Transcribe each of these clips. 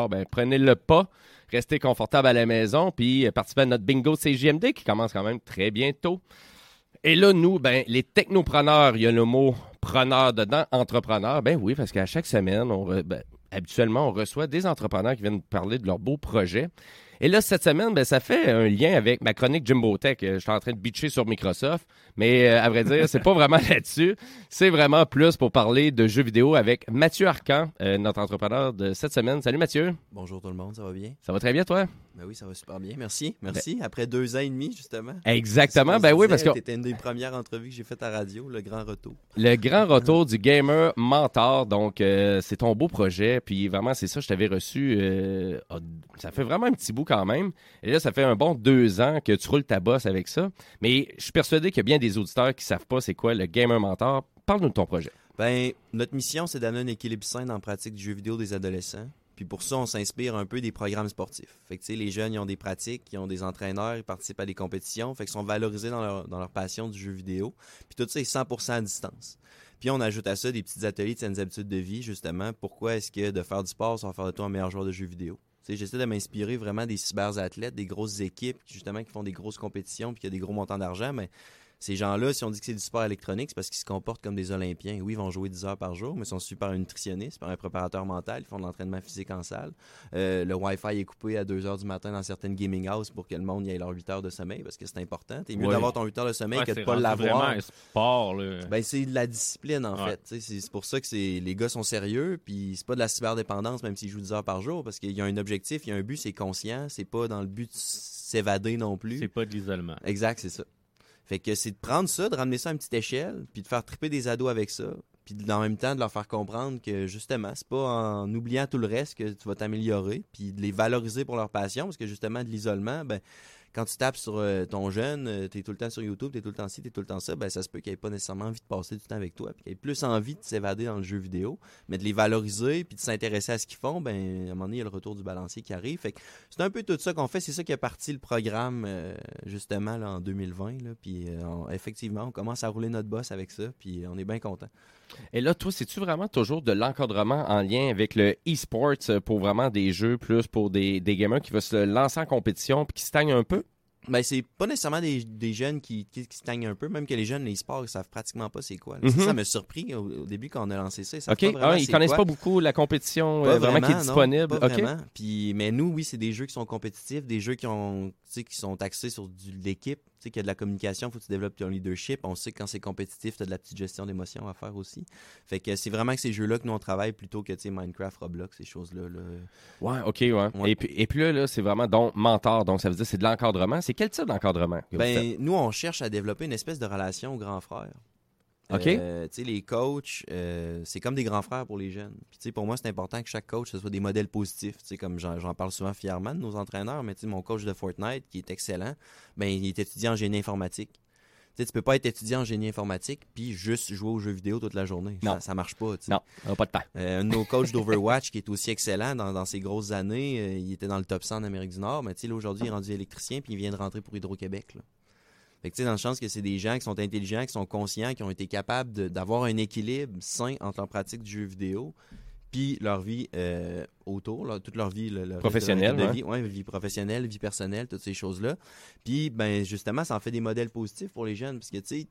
Ah, ben, prenez le pas, restez confortable à la maison, puis euh, participez à notre bingo CJMD qui commence quand même très bientôt. Et là, nous, ben, les technopreneurs, il y a le mot preneur dedans, entrepreneur. Ben oui, parce qu'à chaque semaine, ben, habituellement, on reçoit des entrepreneurs qui viennent parler de leurs beaux projets. Et là, cette semaine, ben, ça fait un lien avec ma chronique Jimbo Tech. Je suis en train de bitcher sur Microsoft, mais euh, à vrai dire, c'est pas vraiment là-dessus. C'est vraiment plus pour parler de jeux vidéo avec Mathieu Arcan, euh, notre entrepreneur de cette semaine. Salut Mathieu, Bonjour tout le monde, ça va bien? ça va très bien toi? Ben oui, ça va super bien. Merci. Merci. Après deux ans et demi, justement. Exactement, ben oui, parce que C'était une des premières entrevues que j'ai faites à radio, le grand retour. le grand retour du gamer mentor, donc euh, c'est ton beau projet, puis vraiment c'est ça, je t'avais reçu, ah, ça fait vraiment un petit bout quand même, et là ça fait un bon deux ans que tu roules ta bosse avec ça, mais je suis persuadé qu'il y a bien des auditeurs qui savent pas c'est quoi le gamer mentor. Parle-nous de ton projet. Ben, notre mission, c'est d'amener un équilibre sain dans la pratique du jeu vidéo des adolescents. Puis pour ça, on s'inspire un peu des programmes sportifs. Fait que, les jeunes, ils ont des pratiques, ils ont des entraîneurs, ils participent à des compétitions. Fait qu'ils sont valorisés dans leur, dans leur passion du jeu vidéo. Puis tout ça est 100% à distance. Puis on ajoute à ça des petits ateliers de saines habitudes de vie, justement. Pourquoi est-ce que de faire du sport, ça va faire de toi un meilleur joueur de jeux vidéo? J'essaie de m'inspirer vraiment des cyberathlètes, des grosses équipes, justement, qui font des grosses compétitions, puis qui a des gros montants d'argent, mais ces gens-là, si on dit que c'est du sport électronique, c'est parce qu'ils se comportent comme des Olympiens. Oui, ils vont jouer 10 heures par jour, mais ils sont suivis par un nutritionniste, par un préparateur mental. Ils font de l'entraînement physique en salle. Euh, le Wi-Fi est coupé à 2 heures du matin dans certaines gaming houses pour que le monde y ait leurs 8 heures de sommeil, parce que c'est important. T'es mieux Ouais. d'avoir ton 8 heures de sommeil Ouais, que de c'est pas l'avoir. un sport, là. Ben, c'est de la discipline, en Ouais. fait. C'est c'est pour ça que c'est les gars sont sérieux, puis c'est pas de la cyberdépendance, même s'ils jouent 10 heures par jour, parce qu'il y a un objectif, il y a un but, c'est conscient, c'est pas dans le but de s'évader non plus. c'est pas de l'isolement. Exact, c'est ça. Fait que c'est de prendre ça, de ramener ça à une petite échelle, puis de faire triper des ados avec ça, puis en même temps de leur faire comprendre que justement, c'est pas en oubliant tout le reste que tu vas t'améliorer, puis de les valoriser pour leur passion, parce que justement, de l'isolement, ben, quand tu tapes sur euh, ton jeune, euh, t'es tout le temps sur YouTube, t'es tout le temps ci, t'es tout le temps ça, ben ça se peut qu'il ait pas nécessairement envie de passer du temps avec toi, puis qu'il ait plus envie de s'évader dans le jeu vidéo, mais de les valoriser, puis de s'intéresser à ce qu'ils font, ben à un moment donné, il y a le retour du balancier qui arrive. Fait que c'est un peu tout ça qu'on fait, c'est ça qui a parti le programme euh, justement là, en 2020, là, puis effectivement, on commence à rouler notre boss avec ça, puis on est bien content. Et là, toi, c'est-tu vraiment toujours de l'encadrement en lien avec le e-sport euh, pour vraiment des jeux plus pour des, des gamers qui veulent se lancer en compétition puis qui stagnent un peu? Ben, c'est pas nécessairement des, des jeunes qui, qui, qui se stagnent un peu, même que les jeunes, les sports, ils savent pratiquement pas c'est quoi. Mhm. Ça, m'a surpris au, au début quand on a lancé ça. Ils Ah, ils connaissent quoi. pas beaucoup la compétition euh, vraiment, qui est non, disponible. pas vraiment. Puis, mais nous, oui, c'est des jeux qui sont compétitifs, des jeux qui ont, qui sont axés sur de l'équipe, tu sais, qu'il y a de la communication, faut que tu développes ton leadership. On sait que quand c'est compétitif, tu as de la petite gestion d'émotions à faire aussi. Fait que c'est vraiment que ces jeux-là que nous on travaille plutôt que, tu sais, Minecraft, Roblox, ces choses-là. là. Ouais, OK, ouais. Ouais. Et, puis, et puis là, là c'est vraiment donc mentor. Donc, ça veut dire que c'est de l'encadrement. C'est quel type d'encadrement? Ben, nous, on cherche à développer une espèce de relation au grand frère. Euh, sais, les coachs, euh, c'est comme des grands frères pour les jeunes. Puis, pour moi, c'est important que chaque coach, ce soit des modèles positifs. Comme j'en parle souvent fièrement de nos entraîneurs, mais mon coach de Fortnite, qui est excellent, ben, il est étudiant en génie informatique. Tu tu peux pas être étudiant en génie informatique puis juste jouer aux jeux vidéo toute la journée. Non. Ça, ça marche pas. Non, on pas de temps. Euh, un de nos coachs d'Overwatch qui est aussi excellent dans, dans ses grosses années, euh, il était dans le top 100 en Amérique du Nord, mais là, aujourd'hui, il est rendu électricien puis il vient de rentrer pour Hydro-Québec. Là. Fait que tu sais, dans le sens que c'est des gens qui sont intelligents, qui sont conscients, qui ont été capables d'avoir un équilibre sain entre leur pratique du jeu vidéo puis leur vie euh, autour, là, toute leur vie, le- le- Professionnelle, de vie, ouais, vie professionnelle, vie personnelle, toutes ces choses-là. Puis ben justement, ça en fait des modèles positifs pour les jeunes parce que tu sais,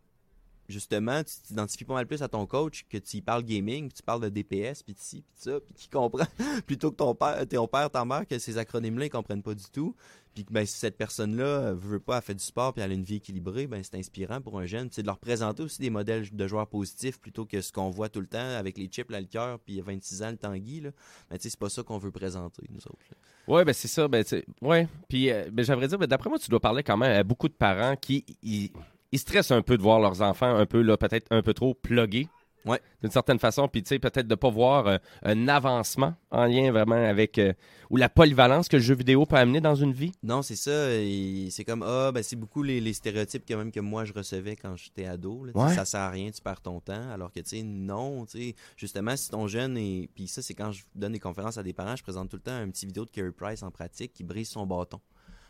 justement, tu t'identifies pas mal plus à ton coach que tu y parles gaming, puis tu parles de DPS, puis de ci, puis de ça, puis qui comprend plutôt que ton père, ton père, ta mère, que ces acronymes-là, ils comprennent pas du tout. Puis que ben, si cette personne-là euh, veut pas, elle fait du sport, puis elle a une vie équilibrée, ben c'est inspirant pour un jeune. C'est de leur présenter aussi des modèles de joueurs positifs plutôt que ce qu'on voit tout le temps avec les chips, là, le cœur, puis il y a 26 ans, le Tanguy. Là. Ben, c'est pas ça qu'on veut présenter, nous autres. Ouais, ben c'est ça. Ben, ouais. Puis, euh, ben, j'aimerais dire, ben, d'après moi, tu dois parler quand même à beaucoup de parents qui ils stressent un peu de voir leurs enfants un peu, là, peut-être un peu trop plugués. Ouais. D'une certaine façon, puis tu sais, peut-être de pas voir euh, un avancement en lien vraiment avec euh, ou la polyvalence que le jeu vidéo peut amener dans une vie. Non, c'est ça. et C'est comme, ah, ben c'est beaucoup les, les stéréotypes quand même que moi je recevais quand j'étais ado. là. Ouais. Ça sert à rien, tu perds ton temps. Alors que, tu sais, non, tu sais, justement, si ton jeune est. Puis ça, c'est quand je donne des conférences à des parents, je présente tout le temps un petit vidéo de Carey Price en pratique qui brise son bâton.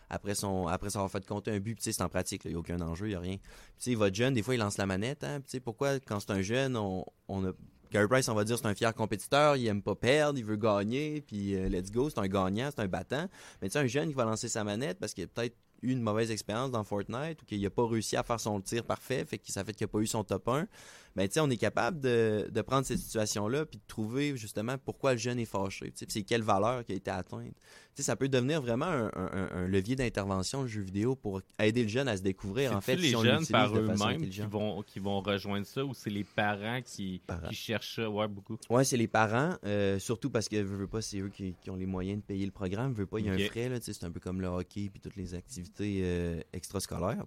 Après, son, après fait compter un but, c'est en pratique, il n'y a aucun enjeu, il n'y a rien. Puis, votre jeune, des fois, il lance la manette. Hein, puis pourquoi, quand c'est un jeune, on, on a. Carey Price, on va dire, c'est un fier compétiteur, il aime pas perdre, il veut gagner, puis euh, let's go, c'est un gagnant, c'est un battant. Mais tu sais, un jeune qui va lancer sa manette parce qu'il a peut-être eu une mauvaise expérience dans Fortnite ou qu'il n'a pas réussi à faire son tir parfait, fait que ça fait qu'il n'a pas eu son top 1. Ben, on est capable de, de prendre cette situation-là puis de trouver justement pourquoi le jeune est fâché. c'est quelle valeur qui a été atteinte. Ça peut devenir vraiment un, un- un levier d'intervention, le jeu vidéo, pour aider le jeune à se découvrir. En fait, les si on jeunes par eux-mêmes qui vont, qui vont rejoindre ça ou c'est les parents qui, Parents. qui cherchent ça? Ouais, beaucoup. Ouais, c'est les parents, euh, surtout parce que veux, veux pas, c'est eux qui, qui ont les moyens de payer le programme. Veux pas, il y a un frais c'est un peu comme le hockey puis toutes les activités euh, extrascolaires.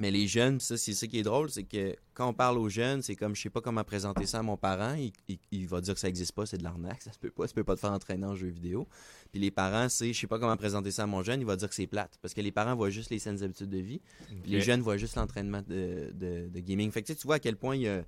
Mais les jeunes, ça c'est ça qui est drôle, c'est que quand on parle aux jeunes, c'est comme je sais pas comment présenter ça à mon parent, il, il- il va dire que ça existe pas, c'est de l'arnaque, ça se peut pas, ça peut pas te faire entraîner en jeu vidéo. Puis les parents, c'est je sais pas comment présenter ça à mon jeune, il va dire que c'est plate parce que les parents voient juste les saines habitudes de vie, puis les jeunes voient juste l'entraînement de, de- de gaming. Fait que tu sais, tu vois à quel point il y a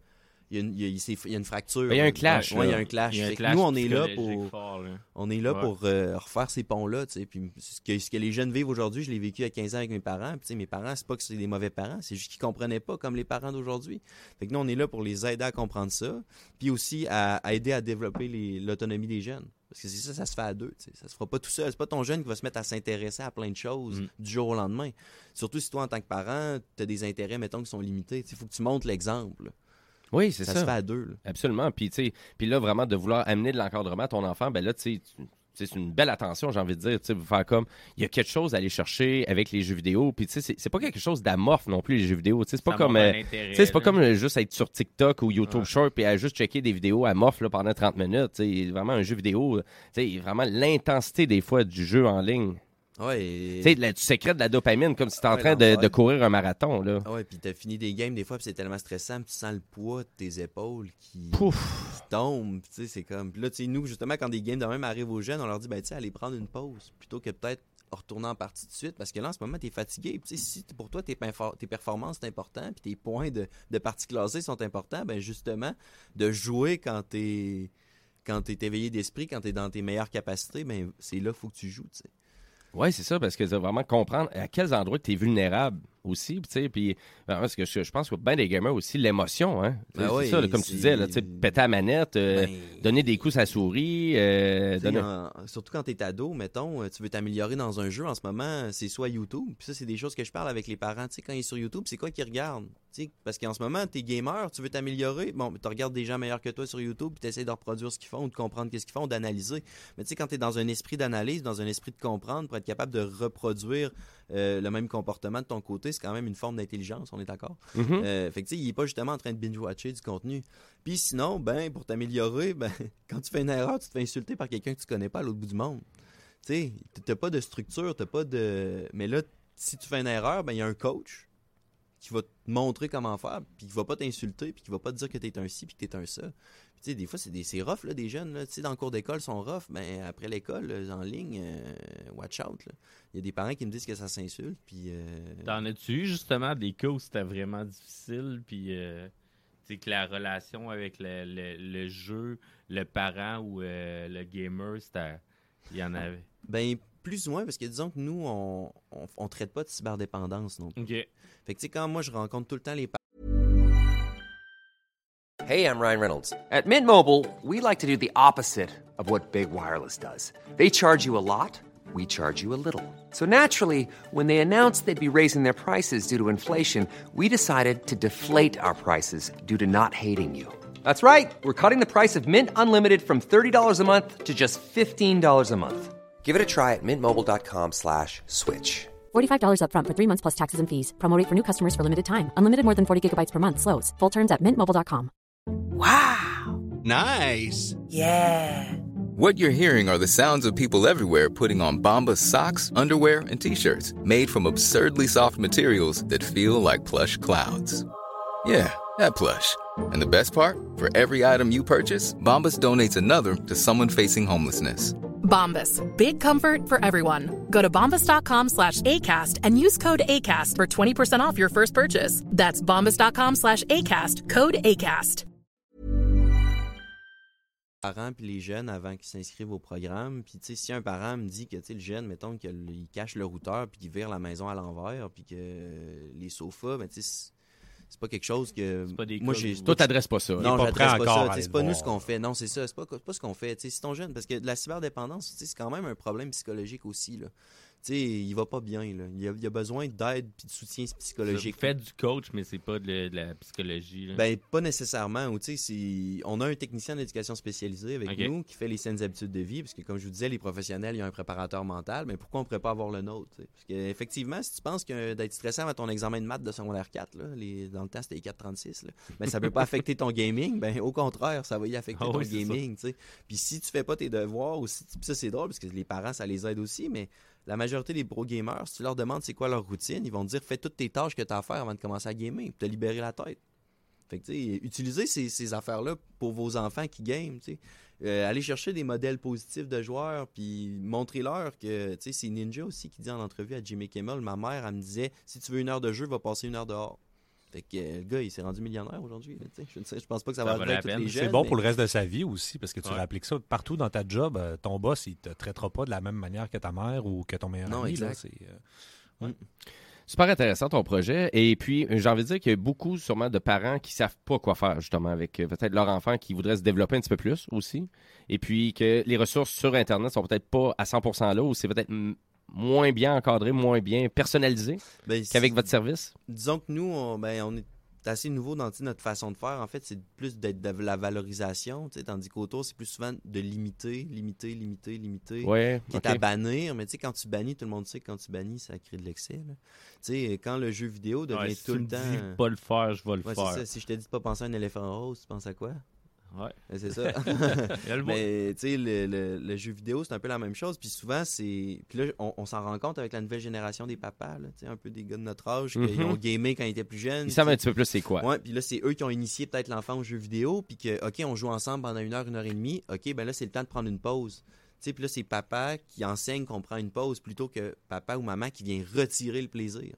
il y a une, il y a- il s'est- il y a une fracture. Il y a un clash, Ouais, il y a un clash. Il y a un clash nous, on est là pour, fort, là. on est là Ouais. pour euh, refaire ces ponts-là. Puis ce que, ce que les jeunes vivent aujourd'hui, je l'ai vécu à 15 ans avec mes parents. Puis, mes parents, c'est pas que c'est des mauvais parents, c'est juste qu'ils comprenaient pas comme les parents d'aujourd'hui. Fait que nous, on est là pour les aider à comprendre ça. Puis aussi à, à aider à développer l'autonomie des jeunes. Parce que c'est ça, ça se fait à deux. tu sais. Ça se fera pas tout seul. C'est pas ton jeune qui va se mettre à s'intéresser à plein de choses Mm. du jour au lendemain. Surtout si toi, en tant que parent, tu as des intérêts, mettons, qui sont limités. Il faut que tu montres l'exemple. Oui, c'est Ça, ça. se fait à deux. là. Absolument. Puis, tu sais, puis là, vraiment, de vouloir amener de l'encadrement à ton enfant, ben là, tu sais, c'est une belle attention, j'ai envie de dire. Tu sais, faire comme, il y a quelque chose à aller chercher avec les jeux vidéo. Puis, tu sais, c'est- pas quelque chose d'amorphe non plus, les jeux vidéo. Tu sais, c'est pas comme. euh, c'est pas comme euh, juste être sur TikTok ou YouTube Ouais. Short et à juste checker des vidéos amorphes là, pendant 30 minutes. Tu sais, vraiment un jeu vidéo. Tu sais, vraiment l'intensité des fois du jeu en ligne. Ouais, et- Tu sais, tu sécrètes de la dopamine comme si tu Ah en ouais, train de, courir un marathon. Là. Ah ouais, puis t'as fini des games des fois, puis c'est tellement stressant, puis tu sens le poids de tes épaules qui, Pouf! qui tombe, tu sais, c'est comme... Là, tu sais, nous, justement, quand des games de même arrivent aux jeunes, on leur dit, ben, tu sais, allez prendre une pause, plutôt que peut-être retourner en partie de suite, parce que là, en ce moment, t'es fatigué, puis tu si pour toi, tes, performances, c'est important, puis tes points de, de partie classée sont importants, ben, justement, de jouer quand t'es... Quand t'es éveillé d'esprit, quand t'es dans tes meilleures capacités, ben c'est là qu'il faut que tu joues, tu sais. Oui, c'est ça, parce que c'est vraiment comprendre à quels endroits tu es vulnérable aussi. puis Tu sais, puis, ben, parce que je, je pense que bien des gamers aussi, l'émotion, hein. Ben c'est ça, comme tu disais, là, péter la manette, euh, Ben, donner des coups à la souris, euh, donner- en- surtout quand t'es ado, mettons, euh, tu veux t'améliorer dans un jeu en ce moment, c'est soit YouTube. Puis ça, c'est des choses que je parle avec les parents. Tu sais, quand ils sont sur YouTube, c'est quoi qu'ils regardent? Tu sais, parce qu'en ce moment, t'es gamer, tu veux t'améliorer? Bon, tu regardes des gens meilleurs que toi sur YouTube, puis t'essaies de reproduire ce qu'ils font, ou de comprendre qu'est-ce qu'ils font, d'analyser. Mais tu sais, quand t'es dans un esprit d'analyse, dans un esprit de comprendre, pour être capable de reproduire euh, le même comportement de ton côté, c'est quand même une forme d'intelligence, on est d'accord? Mhm. Euh, fait que tu sais, il est pas justement en train de binge-watcher du contenu. Puis sinon, ben, pour t'améliorer, ben, quand tu fais une erreur, tu te fais insulter par quelqu'un que tu connais pas à l'autre bout du monde. Tu sais, t'as pas de structure, t'as pas de. Mais là, si tu fais une erreur, ben, il y a un coach qui va te montrer comment faire, puis qui va pas t'insulter, puis qui va pas te dire que t'es un ci, puis que t'es un ça. Puis, tu sais, des fois, c'est des c'est rough, là, des jeunes, là. Tu sais, dans le cours d'école, ils sont rough, mais après l'école, là, en ligne, euh, watch out. Il y a des parents qui me disent que ça s'insulte, puis. euh, T'en as-tu eu justement des cas où c'était vraiment difficile, puis euh, que la relation avec le, le- le jeu, le parent ou euh, le gamer, c'était. Il y en avait? Ben, plus ou moins, parce que disons que nous, on, on, on traite pas de cyberdépendance non plus. Ok. Fait que, tu sais, quand moi, je rencontre tout le temps les Hey, I'm Ryan Reynolds. At Mint Mobile, we like to do the opposite of what Big Wireless does. They charge you a lot, we charge you a little. So naturally, when they announced they'd be raising their prices due to inflation, we decided to deflate our prices due to not hating you. That's right. We're cutting the price of Mint Unlimited from $30 a month to just $15 a month. Give it a try at mintmobile.com slash switch. $45 upfront for three months plus taxes and fees. Promote for new customers for limited time. Unlimited more than 40 gigabytes per month. Slows. Full terms at mintmobile.com. Wow. Nice. Yeah. What you're hearing are the sounds of people everywhere putting on Bombas socks, underwear, and t-shirts made from absurdly soft materials that feel like plush clouds. Yeah, that plush. And the best part? For every item you purchase, Bombas donates another to someone facing homelessness. Bombas. Big comfort for everyone. Go to bombas.com slash ACAST and use code ACAST for 20% off your first purchase. That's bombas.com slash ACAST. Code ACAST. parents puis les jeunes avant qu'ils s'inscrivent au programme. Puis, tu sais, si un parent me dit que, tu sais, le jeune, mettons, qu'il cache le routeur puis qu'il vire la maison à l'envers puis que les sofas, ben, tu sais, c'est- pas quelque chose que. C'est pas des Moi, j'ai. Toi, t'adresses pas ça. Non, j'adresse pas ça. C'est pas nous ce qu'on fait. Non, c'est ça. C'est pas, c'est pas ce qu'on fait. Tu sais, si ton jeune, parce que la cyberdépendance, c'est quand même un problème psychologique aussi. Là. Sais, il va pas bien. Là. Il, a, il a besoin d'aide puis de soutien psychologique. Fait du coach, mais c'est pas de, de la psychologie. là. Ben, pas nécessairement. ou On a un technicien d'éducation spécialisé avec nous qui fait les saines habitudes de vie. Parce que, comme je vous disais, les professionnels, il y a un préparateur mental. Mais pourquoi on ne pourrait pas avoir le nôtre? tu sais? Parce qu'effectivement, si tu penses que d'être stressé avant ton examen de maths de secondaire 4, là, les... dans le temps, c'était les 436, là, ben, ça peut pas affecter ton gaming. Ben, au contraire, ça va y affecter Ah ton oui, gaming. Puis si tu fais pas tes devoirs, aussi, puis ça, c'est drôle parce que les parents, ça les aide aussi. Mais la majorité des pro gamers, si tu leur demandes c'est quoi leur routine, ils vont dire fais toutes tes tâches que tu as à faire avant de commencer à gamer, pour te libérer la tête. Utilisez ces, affaires-là pour vos enfants qui game. Euh, allez chercher des modèles positifs de joueurs, puis montrez-leur que, c'est Ninja aussi qui dit en entrevue à Jimmy Kimmel, ma mère, elle me disait, si tu veux une heure de jeu, va passer une heure dehors. Fait que euh, le gars, il s'est rendu millionnaire aujourd'hui. là. Je, ne sais- je pense pas que ça, Ça va à tous peine. les jeunes. C'est bon mais- pour le reste de sa vie aussi, parce que tu Ouais. réappliques ça partout dans ta job. euh, ton boss, il te traitera pas de la même manière que ta mère ou que ton meilleur Non, ami. là, exact. c'est, euh, Super intéressant ton projet. Et puis, j'ai envie de dire qu'il y a beaucoup sûrement de parents qui savent pas quoi faire justement avec peut-être leur enfant qui voudrait se développer un petit peu plus aussi. Et puis que les ressources sur Internet sont peut-être pas à 100% là ou c'est peut-être moins bien encadré, moins bien personnalisé Ben, qu'avec votre service? disons que nous, on, ben, on est assez nouveau dans notre façon de faire. En fait, c'est plus d'être de la valorisation, tandis qu'autour, c'est plus souvent de limiter, limiter, limiter, limiter. Ouais, Qui est à bannir, mais tu sais, quand tu bannis, tout le monde sait que quand tu bannis, ça crée de l'excès. Tu sais, quand le jeu vidéo devient Ouais, si tout tu le me temps. dis de pas le faire, je vais le Ouais, faire. ça. Si je te dis de pas penser à un éléphant rose, tu penses à quoi? Ouais. C'est ça. Mais tu sais, le, le- le jeu vidéo, c'est un peu la même chose. Puis souvent, c'est. Puis là, on, on s'en rend compte avec la nouvelle génération des papas, là, un peu des gars de notre âge, qui Mhm. ont gamé quand ils étaient plus jeunes. Ils savent un petit peu plus c'est quoi. Ouais, puis là, c'est eux qui ont initié peut-être l'enfant au jeu vidéo, puis que, OK, on joue ensemble pendant une heure, une heure et demie. OK, ben là, c'est le temps de prendre une pause. Tu sais, puis là, c'est papa qui enseigne qu'on prend une pause plutôt que papa ou maman qui vient retirer le plaisir.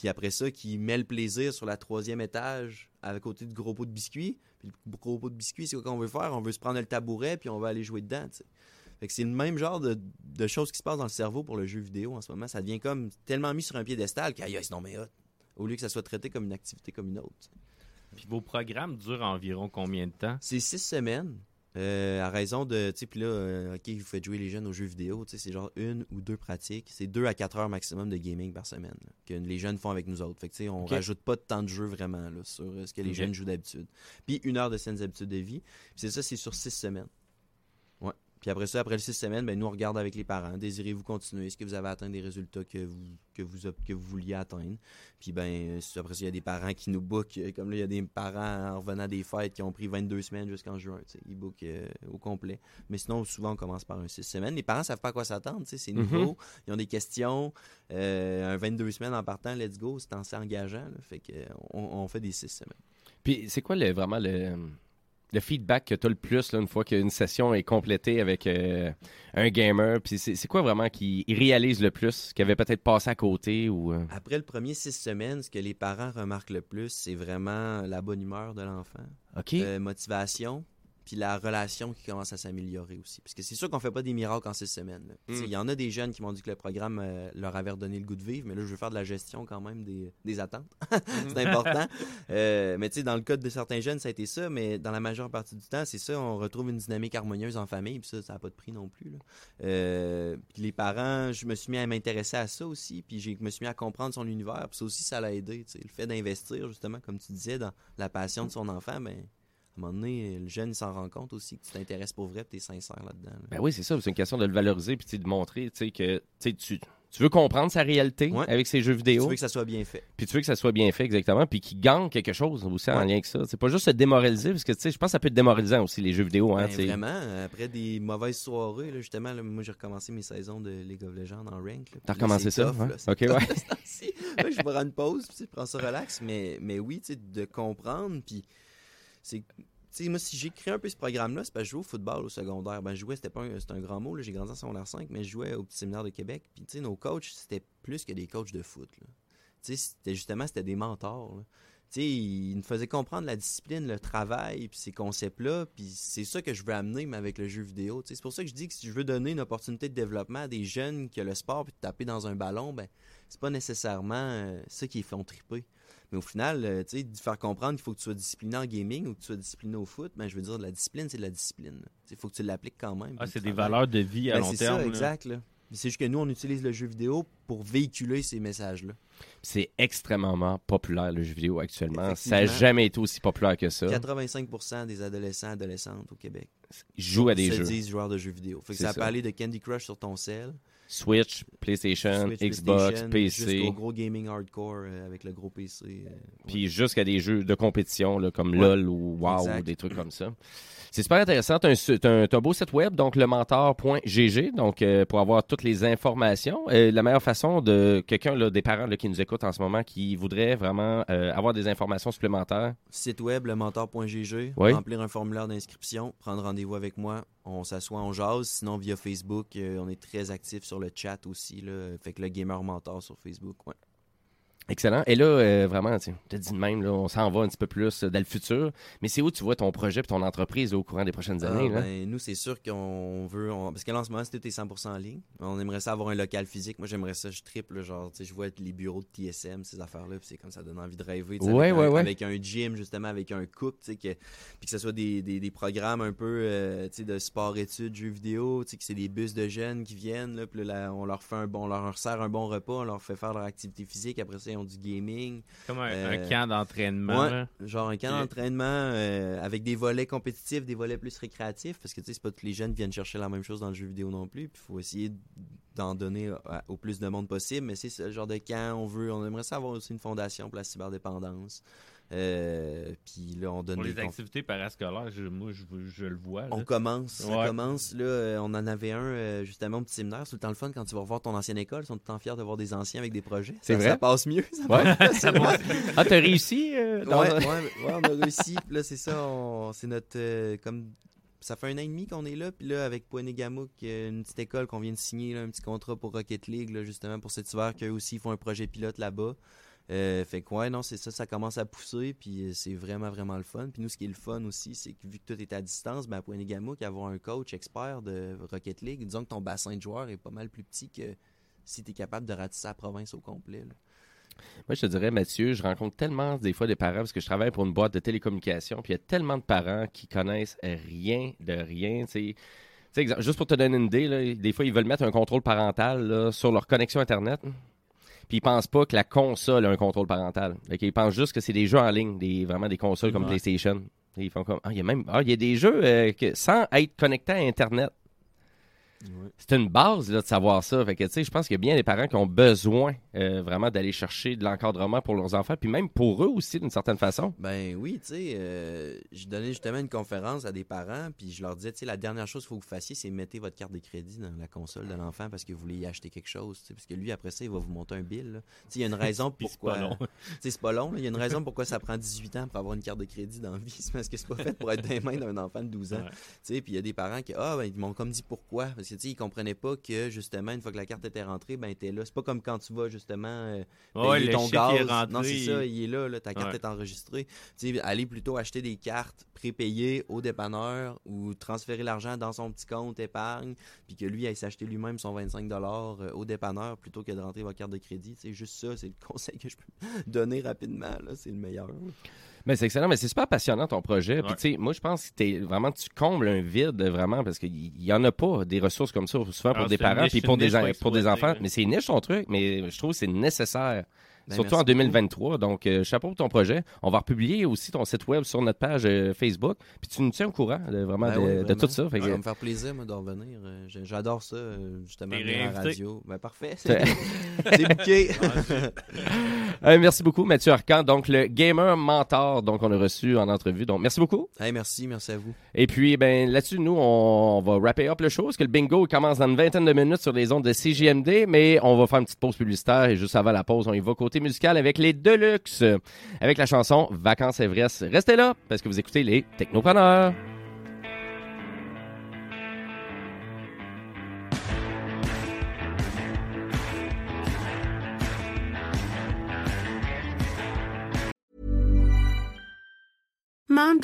Puis après ça, qui met le plaisir sur la troisième étage à côté du gros pot de biscuits. Puis le gros pot de biscuits, c'est quoi qu'on veut faire? On veut se prendre le tabouret, puis on va aller jouer dedans. Fait que c'est le même genre de, de choses qui se passent dans le cerveau pour le jeu vidéo en ce moment. Ça devient comme tellement mis sur un piédestal qu'aïe, aïe, c'est non mais hot. Au lieu que ça soit traité comme une activité comme une autre. Puis vos programmes durent environ combien de temps? C'est six semaines. Euh, à raison de, tu sais, puis là, euh, OK, vous faites jouer les jeunes aux jeux vidéo, tu sais, c'est genre une ou deux pratiques. C'est deux à quatre heures maximum de gaming par semaine là, que les jeunes font avec nous autres. Fait que, tu sais, on rajoute pas de temps de jeu vraiment là, sur euh, ce que les jeunes jouent d'habitude. Puis une heure de saines habitudes de vie. Puis c'est ça, c'est sur six semaines. Puis après ça, après les six semaines, ben, nous, on regarde avec les parents. Désirez-vous continuer? Est-ce que vous avez atteint des résultats que vous, que vous, que vous vouliez atteindre? Puis ben, après ça, il y a des parents qui nous bookent. euh, Comme là, il y a des parents en revenant des fêtes qui ont pris 22 semaines jusqu'en juin. Ils bookent euh, au complet. Mais sinon, souvent, on commence par un 6 semaines. Les parents savent pas à quoi s'attendre. C'est nouveau. Ils ont des questions. Euh, un 22 semaines en partant, let's go. C'est assez engageant. là. Fait que, on, on fait des 6 semaines. Puis c'est quoi le, vraiment le, le feedback que tu as le plus là, une fois qu'une session est complétée avec euh, un gamer? Puis c'est quoi vraiment qui réalise le plus, qui avait peut-être passé à côté ou... euh? Après le premier 6 semaines, ce que les parents remarquent le plus, c'est vraiment la bonne humeur de l'enfant. OK. Euh, motivation, puis la relation qui commence à s'améliorer aussi. Parce que c'est sûr qu'on fait pas des miracles en six semaines. Mm. Il y en a des jeunes qui m'ont dit que le programme euh, leur avait redonné le goût de vivre, mais là, je veux faire de la gestion quand même des, des attentes. c'est important. Euh, mais tu sais, dans le cas de certains jeunes, ça a été ça, mais dans la majeure partie du temps, c'est ça, on retrouve une dynamique harmonieuse en famille, puis ça, ça n'a pas de prix non plus. là. Euh, puis les parents, je me suis mis à m'intéresser à ça aussi, puis je me suis mis à comprendre son univers, puis ça aussi, ça l'a aidé. Le fait d'investir, justement, comme tu disais, dans la passion de son enfant, ben, un moment donné, le jeune s'en rend compte aussi que tu t'intéresses pour vrai, tu es sincère là-dedans. là. Ben oui, c'est ça. C'est une question de le valoriser puis de montrer que tu, veux comprendre sa réalité Ouais. avec ses jeux vidéo. Tu veux que ça soit bien fait. Puis tu veux que ça soit bien fait, exactement. Puis qu'il gagne quelque chose aussi en Ouais. lien avec ça. C'est pas juste se démoraliser, parce que je pense que ça peut être démoralisant aussi, les jeux vidéo. Hein, Ben, vraiment, après des mauvaises soirées, là, justement, là, moi j'ai recommencé mes saisons de League of Legends en rank. T'as puis recommencé ça, tough, c'est Ok, ouais. Là, je prends une pause, puis sais, prends ça relax, mais, mais oui, tu sais, de comprendre, puis c'est... Sais, moi, si j'ai créé un peu ce programme-là, c'est parce que au football au secondaire. Ben, je jouais, c'était pas un, grand mot, j'ai grandi en secondaire 5, mais je jouais au petit séminaire de Québec. Puis, tu sais, nos coachs, c'était plus que des coachs de foot. Tu sais, c'était justement, c'était des mentors. là. Tu sais, ils nous faisaient comprendre la discipline, le travail, puis ces concepts-là. Puis c'est ça que je veux amener, avec le jeu vidéo. C'est pour ça que je dis que si je veux donner une opportunité de développement à des jeunes qui ont le sport, puis taper dans un ballon, ben, c'est pas nécessairement euh, ça qui les font triper. Mais au final, euh, tu sais, de faire comprendre qu'il faut que tu sois discipliné en gaming ou que tu sois discipliné au foot, ben, je veux dire, la discipline, c'est de la discipline. Il faut que tu l'appliques quand même. Ah, c'est des valeurs de vie à Ben, long c'est terme. Ça, là. exact. là. C'est juste que nous, on utilise le jeu vidéo pour véhiculer ces messages-là. C'est extrêmement populaire, le jeu vidéo, actuellement. Ça n'a jamais été aussi populaire que ça. 85% des adolescents adolescentes au Québec jouent à des se jeux. disent joueurs de jeux vidéo. Fait que ça, ça. peut aller de Candy Crush sur ton cell, Switch, PlayStation, Switch, Xbox, PlayStation, PC. jusqu'au gros gaming hardcore euh, avec le gros PC. euh, Puis jusqu'à des jeux de compétition là, comme Ouais. LOL ou WoW Exact. ou des trucs comme ça. C'est super intéressant. Tu as, un beau site web, donc lementor.gg, donc euh, pour avoir toutes les informations. La meilleure façon de quelqu'un, là, des parents là, qui nous écoutent en ce moment, qui voudraient vraiment euh, avoir des informations supplémentaires? Site web, lementor.gg, Oui. remplir un formulaire d'inscription, prendre rendez-vous avec moi, on s'assoit, on jase. Sinon, via Facebook, euh, on est très actif sur le chat aussi. Là, fait que le Gamer Mentor sur Facebook, ouais. Excellent. Et là, euh, vraiment, tu as dit de même, là, on s'en va un petit peu plus euh, dans le futur. Mais c'est où tu vois ton projet et ton entreprise là, au courant des prochaines Ah, années? là? ben, nous, c'est sûr qu'on veut. on- Parce que là, en ce moment, c'était 100% en ligne. On aimerait ça avoir un local physique. Moi, j'aimerais ça, je triple. Genre, tu sais, je vois les bureaux de TSM, ces affaires-là. Puis c'est comme ça donne envie de rêver. Ouais, avec, ouais, un, ouais. avec un gym, justement, avec un cook. tu sais, Que, puis que ce soit des, des, des programmes un peu euh, de sport-études, jeux vidéo. tu sais, Que c'est des bus de jeunes qui viennent. Là, puis là, on leur fait un bon, on leur sert un bon repas. On leur fait faire leur activité physique. Après ça, ont du gaming. Comme un, Euh, un camp d'entraînement. Ouais, genre un camp d'entraînement euh, avec des volets compétitifs, des volets plus récréatifs, parce que tu sais, c'est pas tous les jeunes qui viennent chercher la même chose dans le jeu vidéo non plus. Puis il faut essayer d'en donner à- au plus de monde possible. Mais c'est ce genre de camp, on veut, on aimerait ça avoir aussi une fondation pour la cyberdépendance. Euh, puis là, on donne Pour des les conf- activités parascolaires, je- moi, je, je le vois. là. on commence, ça Ouais. commence. Là, euh, on en avait un euh, justement au petit séminaire. C'est tout le temps le fun quand tu vas revoir ton ancienne école. Ils sont tout le temps fiers de voir des anciens avec des projets. C'est Ça- vrai? Ça passe mieux. Ça Ouais. passe ah, t'as réussi? euh, dans- Ouais, ouais, ouais, on a réussi. Là, c'est ça, on- c'est notre. euh, comme Ça fait un an et demi qu'on est là. Puis là, avec Poinégamouk, euh, une petite école qu'on vient de signer, un petit contrat pour Rocket League, justement, pour cet hiver, qu'eux aussi font un projet pilote là-bas. Euh, fait que, ouais, non, c'est ça, ça commence à pousser. Puis euh, c'est vraiment, vraiment le fun. Puis nous, ce qui est le fun aussi, c'est que vu que tout est à distance, ben, à Poinégamouk, avoir un coach expert de Rocket League, disons que ton bassin de joueurs est pas mal plus petit que si tu es capable de ratisser la province au complet. Moi, je te dirais, Mathieu, je rencontre tellement des fois des parents parce que je travaille pour une boîte de télécommunications, puis il y a tellement de parents qui connaissent rien de rien. tu sais. Tu sais, exemple, juste pour te donner une idée, là, des fois, ils veulent mettre un contrôle parental là, sur leur connexion Internet. Puis ils pensent pas que la console a un contrôle parental. Qu'ils pensent juste que c'est des jeux en ligne, des, vraiment des consoles comme. PlayStation. Et ils font comme Ah, il y a même ah, il y a des jeux euh, que, sans être connecté à Internet. C'est une base là, de savoir ça. Fait que, tu sais, je pense qu'il y a bien des parents qui ont besoin euh, vraiment d'aller chercher de l'encadrement pour leurs enfants, puis même pour eux aussi, d'une certaine façon. Ben oui, tu sais, euh, je donnais justement une conférence à des parents, puis je leur disais, tu sais, la dernière chose qu'il faut que vous fassiez, c'est mettez votre carte de crédit dans la console de l'enfant parce que vous voulez y acheter quelque chose, tu sais, parce que lui, après ça, il va vous monter un bill. là. Tu sais, il y a une raison c'est pourquoi... pas long. C'est pas long, il y a une raison pourquoi ça prend 18 ans pour avoir une carte de crédit dans la vie, c'est parce que c'est pas fait pour être dans les mains d'un enfant de 12 ans. Ouais. Tu sais, puis il y a des parents qui, ah, ben, ils m'ont comme dit pourquoi, parce que, tu sais, il comprenait pas que, justement, une fois que la carte était rentrée, ben, t'es là. C'est pas comme quand tu vas, justement, euh, payer ton gaz. est rentré, non, c'est ça, il- est là, là, ta carte Ouais. est enregistrée. Tu sais, aller plutôt acheter des cartes prépayées au dépanneur ou transférer l'argent dans son petit compte épargne, puis que lui aille s'acheter lui-même son 25 euh, au dépanneur plutôt que de rentrer votre carte de crédit. C'est juste ça, c'est le conseil que je peux donner rapidement, là, c'est le meilleur. Mais c'est excellent, mais c'est super passionnant ton projet. Puis tu sais, moi je pense que t'es vraiment tu combles un vide vraiment parce qu'il y en a pas des ressources comme ça souvent pour Ah, des parents puis pour des pour des enfants. Mais c'est niche ton truc, mais je trouve que c'est nécessaire. Ben, Surtout merci en 2023. Donc, euh, chapeau pour ton projet. On va republier aussi ton site web sur notre page euh, Facebook. Puis tu nous tiens au courant de, vraiment, Ben de, oui, de tout ça. Fait que- Ça va me faire plaisir, moi, d'en revenir. Euh, J'adore ça, euh, justement, à la radio. Ben, parfait. C'est- C'est bouqué. Euh, merci beaucoup, Mathieu Arcan. Donc, le gamer mentor, donc on a reçu en entrevue. Donc, merci beaucoup. Hey, merci, merci à vous. Et puis, ben là-dessus, nous, on, on va wrapper up le show, parce que le bingo commence dans une vingtaine de minutes sur les ondes de CJMD, mais on va faire une petite pause publicitaire, et juste avant la pause, on y va côté musical avec les Deluxe, avec la chanson Vacances Everest. Restez là, parce que vous écoutez les Technopreneurs.